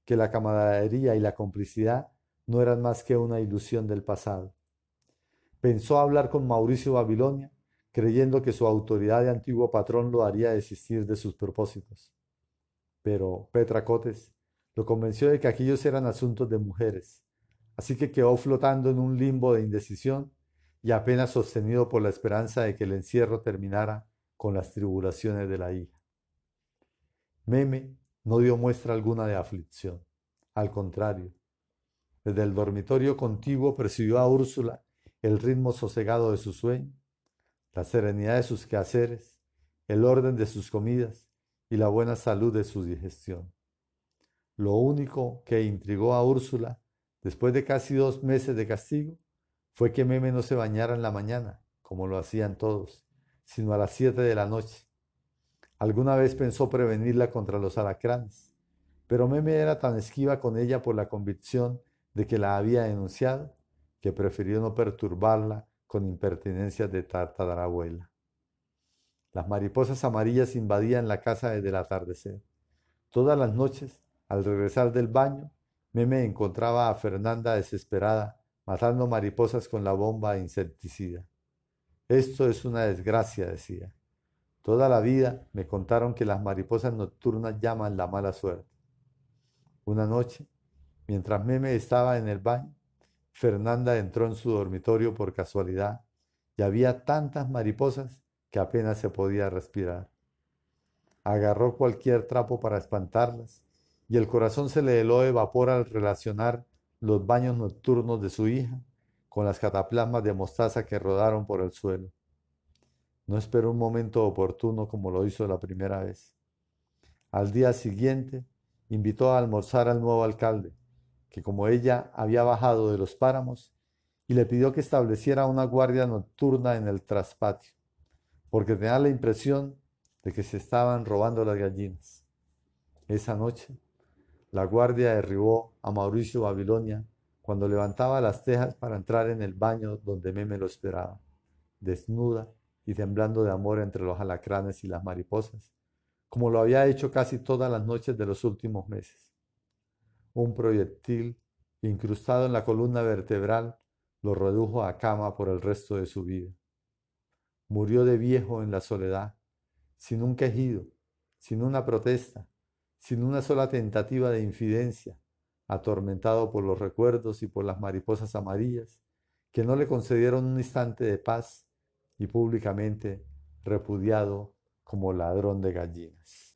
que la camaradería y la complicidad no eran más que una ilusión del pasado. Pensó hablar con Mauricio Babilonia, creyendo que su autoridad de antiguo patrón lo haría desistir de sus propósitos. Pero Petra Cotes lo convenció de que aquellos eran asuntos de mujeres, así que quedó flotando en un limbo de indecisión y apenas sostenido por la esperanza de que el encierro terminara con las tribulaciones de la hija. Meme no dio muestra alguna de aflicción, al contrario. Desde el dormitorio contiguo percibió a Úrsula el ritmo sosegado de su sueño, la serenidad de sus quehaceres, el orden de sus comidas y la buena salud de su digestión. Lo único que intrigó a Úrsula, después de casi dos meses de castigo, fue que Meme no se bañara en la mañana, como lo hacían todos, sino a las siete de la noche. Alguna vez pensó prevenirla contra los alacranes, pero Meme era tan esquiva con ella por la convicción de que la había denunciado, que prefirió no perturbarla con impertinencias de tartarabuela. Las mariposas amarillas invadían la casa desde el atardecer. Todas las noches, al regresar del baño, Meme encontraba a Fernanda desesperada matando mariposas con la bomba insecticida. Esto es una desgracia, decía. Toda la vida me contaron que las mariposas nocturnas llaman la mala suerte. Una noche, mientras Meme estaba en el baño, Fernanda entró en su dormitorio por casualidad y había tantas mariposas que apenas se podía respirar. Agarró cualquier trapo para espantarlas y el corazón se le heló de vapor al relacionar los baños nocturnos de su hija con las cataplasmas de mostaza que rodaron por el suelo. No esperó un momento oportuno como lo hizo la primera vez. Al día siguiente invitó a almorzar al nuevo alcalde, que como ella había bajado de los páramos, y le pidió que estableciera una guardia nocturna en el traspatio, porque tenía la impresión de que se estaban robando las gallinas. Esa noche la guardia derribó a Mauricio Babilonia cuando levantaba las tejas para entrar en el baño donde Meme lo esperaba, desnuda y temblando de amor entre los alacranes y las mariposas, como lo había hecho casi todas las noches de los últimos meses. Un proyectil incrustado en la columna vertebral lo redujo a cama por el resto de su vida. Murió de viejo en la soledad, sin un quejido, sin una protesta, sin una sola tentativa de infidencia, atormentado por los recuerdos y por las mariposas amarillas, que no le concedieron un instante de paz y públicamente repudiado como ladrón de gallinas.